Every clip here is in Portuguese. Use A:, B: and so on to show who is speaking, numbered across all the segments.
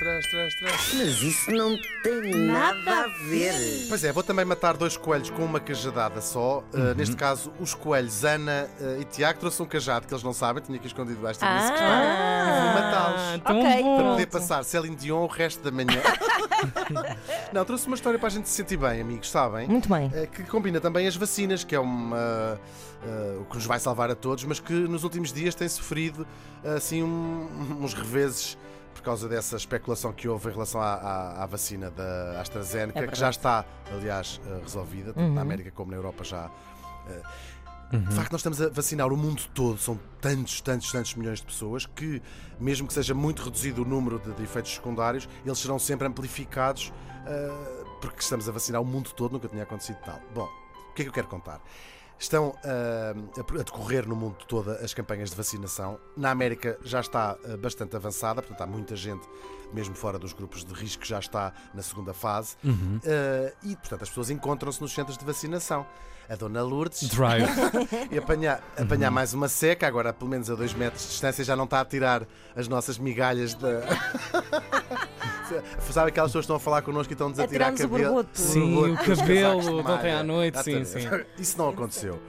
A: stress, stress, stress.
B: Mas isso não tem nada a ver.
A: Pois é, vou também matar dois coelhos com uma cajadada só. Uh, neste caso, os coelhos Ana uh, e Tiago trouxe um cajado que eles não sabem, tinha aqui escondido debaixo da minha secretária. E vou matá-los.
C: tão
D: Ok.
C: bom.
A: Para poder passar Celine Dion o resto da manhã. não, trouxe uma história para a gente se sentir bem, amigos, sabem?
D: Muito bem.
A: Eh, que combina também as vacinas, que é uma, eh, o que nos vai salvar a todos, mas que nos últimos dias tem sofrido assim um- uns reveses por causa dessa especulação que houve em relação à, à- à vacina da AstraZeneca,
D: É
A: que já está, aliás, eh, resolvida, tanto na América como na Europa já. eh, De facto, nós estamos a vacinar o mundo todo, são tantos, tantos, tantos milhões de pessoas que, mesmo que seja muito reduzido o número de, de efeitos secundários, eles serão sempre amplificados ah, porque estamos a vacinar o mundo todo, nunca tinha acontecido tal. Bom, o que é que eu quero contar? Estão ah, a, decorrer no mundo todo as campanhas de vacinação. Na América já está ah, bastante avançada, portanto, há muita gente, mesmo fora dos grupos de risco, que já está na segunda fase. Ah, e, portanto, as pessoas encontram-se nos centros de vacinação. A Dona Lourdes
C: Drive.
A: e apanhar, apanhar
D: Uhum.
A: mais uma seca, agora pelo menos a dois metros de distância já não está a tirar as nossas migalhas da. Sabe aquelas pessoas que estão a falar connosco e estão-nos a tirar cabelo?
C: Sim, o cabelo
A: de
C: ontem à noite, sim,
A: Exatamente. Isso não aconteceu.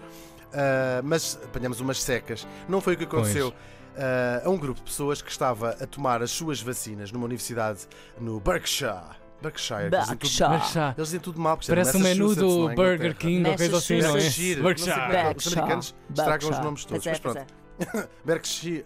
A: Ah, mas apanhamos umas secas. Não foi o que aconteceu. ah, a um grupo de pessoas que estava a tomar as suas vacinas numa universidade no Berkshire. Berkshire. que eles dizem tudo-
D: Berkshire.
A: Eles dizem tudo mal. é
C: Parece o menu do
A: é
C: Burger. King ou coisa assim, não é?
A: Berkshire. É Os americanos estragam os nomes todos.
D: É,
A: Mas pronto.
D: é.
A: Berkshire.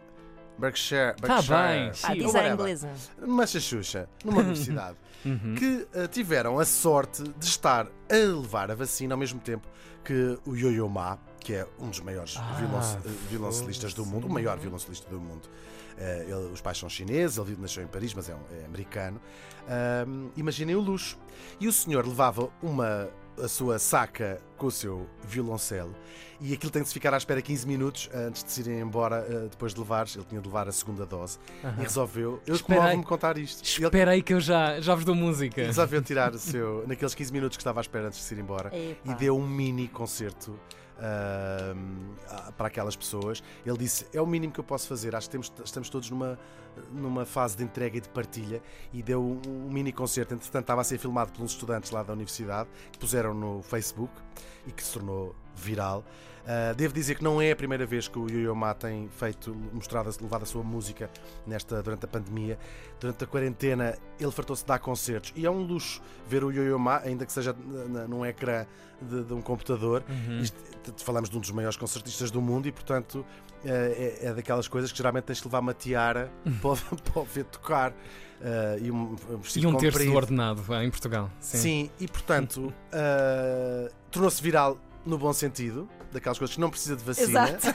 A: Berkshire. Berkshire.
C: Tá bem. Sim.
D: inglesa.
A: Massachusetts, numa universidade,
C: Uhum.
A: que eh, tiveram a sorte de estar a levar a vacina ao mesmo tempo que o Yo-Yo Ma, que é um dos maiores
C: Ah,
A: violonce- eh, violoncelistas do mundo, o maior violoncelista do mundo. Eh, ele- os pais são chineses, ele nasceu em Paris, mas é, um- é americano. Ahm, imaginem o luxo. E o senhor levava uma a sua saca com o seu violoncelo e aquilo tem de se ficar à espera 15 minutos antes de se irem embora eh, depois de levar, ele tinha de levar a segunda dose e resolveu, eu
C: Espera aí.
A: comove-me contar isto. Ele
C: Espera aí que eu já, já vos dou música.
A: resolveu tirar o seu, naqueles 15 minutos que estava à espera antes de se ir embora
D: Epá.
A: e deu um mini concerto a- para aquelas pessoas. Ele disse: É o mínimo que eu posso fazer. Acho que temos, estamos todos numa, numa fase de entrega e de partilha. E deu um, um mini concerto. Entretanto, estava a ser filmado pelos estudantes lá da universidade que puseram no Facebook e que se tornou viral. Ah, devo dizer que não é a primeira vez que o Yo-Yo Ma tem feito, mostrado, levado a sua música nesta, durante a pandemia. Durante a quarentena, ele fartou-se de dar concertos e é um luxo ver o Yo-Yo Ma, ainda que seja num ecrã de, de um computador. Isto- t- falamos de um dos maiores concertistas do mundo e, portanto, eh, é, é daquelas coisas que geralmente tens de levar uma tiara para, o- para o ver tocar. eh, e um, um
C: E um terço do ordenado ah, em Portugal. Sim.
A: Sim, e portanto uh, tornou-se viral no bom sentido, daquelas coisas que não precisa de vacina.
D: Exato.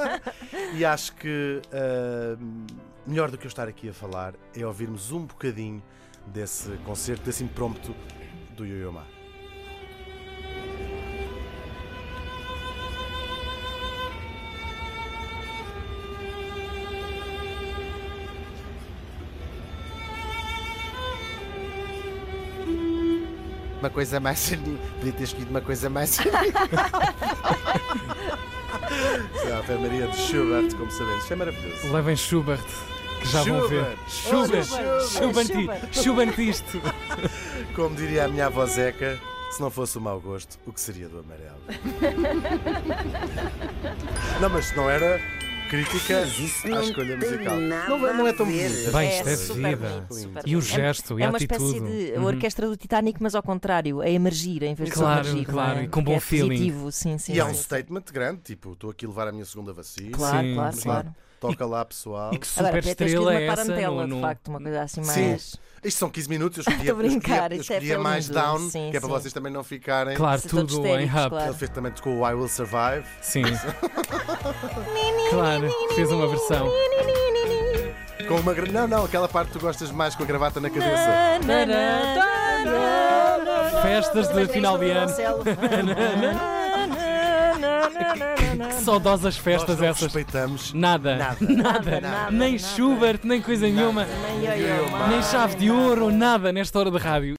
A: e acho que uh, melhor do que eu estar aqui a falar é ouvirmos um bocadinho desse concerto, desse impromptu do Yo-Yo Uma coisa mais. Podia ter escolhido uma coisa mais. Sei lá, a Ave Maria de Schubert, como sabemos. Isto é maravilhoso.
C: Levem Schubert, que já vão ver.
A: Schubert.
C: Schubert.
A: Olha,
C: Schubert.
D: Schubert.
C: Schubert isto.
A: Como diria a minha avó Zeca, se não fosse o mau gosto, o que seria do amarelo? não, mas não era crítica à
B: não
A: escolha musical. Não, não é tão bonita.
C: Bem, isto é
D: super
C: vida.
D: bonito, super
C: E o
D: bonito.
C: gesto, e
D: É
C: a
D: uma espécie
C: atitude.
D: de
C: Uhum.
D: orquestra do Titanic, mas ao contrário, a emergir em vez de
C: Claro,
D: submergir.
C: claro,
D: não é?
C: e com bom
D: é
C: feeling.
D: Positivo, sim, sim.
A: E é um
D: sim.
A: statement grande, tipo, estou aqui a levar a minha segunda vacina.
D: Claro,
C: Sim,
D: claro,
C: sim.
D: claro.
A: Toca lá, pessoal.
C: E que
D: Agora,
C: super
D: que
C: estrela é
D: uma
C: essa
D: tarantela,
C: no,
D: de
C: no-
D: facto, uma coisa assim
A: Sim.
D: mais.
A: Isto são 15 minutos, eu escolhia,
D: Estou a brincar,
A: eu
D: isto é
A: mais
D: lindo.
A: down,
D: Sim,
A: que é para
D: sim.
A: vocês também não ficarem.
C: Claro,
D: Se
C: tudo em rap.
D: claro.
A: Ele fez também com o I Will Survive.
C: Sim. claro, fez uma versão.
A: Com uma gra- Não, não, aquela parte que tu gostas mais com a gravata na cabeça.
C: Festas de final de ano. Que saudosas festas
A: Nós não
C: essas.
A: respeitamos
C: Nada.
A: nada.
D: Nada, nada.
C: Nem
D: nada.
C: Schubert, nem coisa nenhuma.
D: Nem eu, eu,
C: Nem chave de ouro, nada nesta hora de rádio.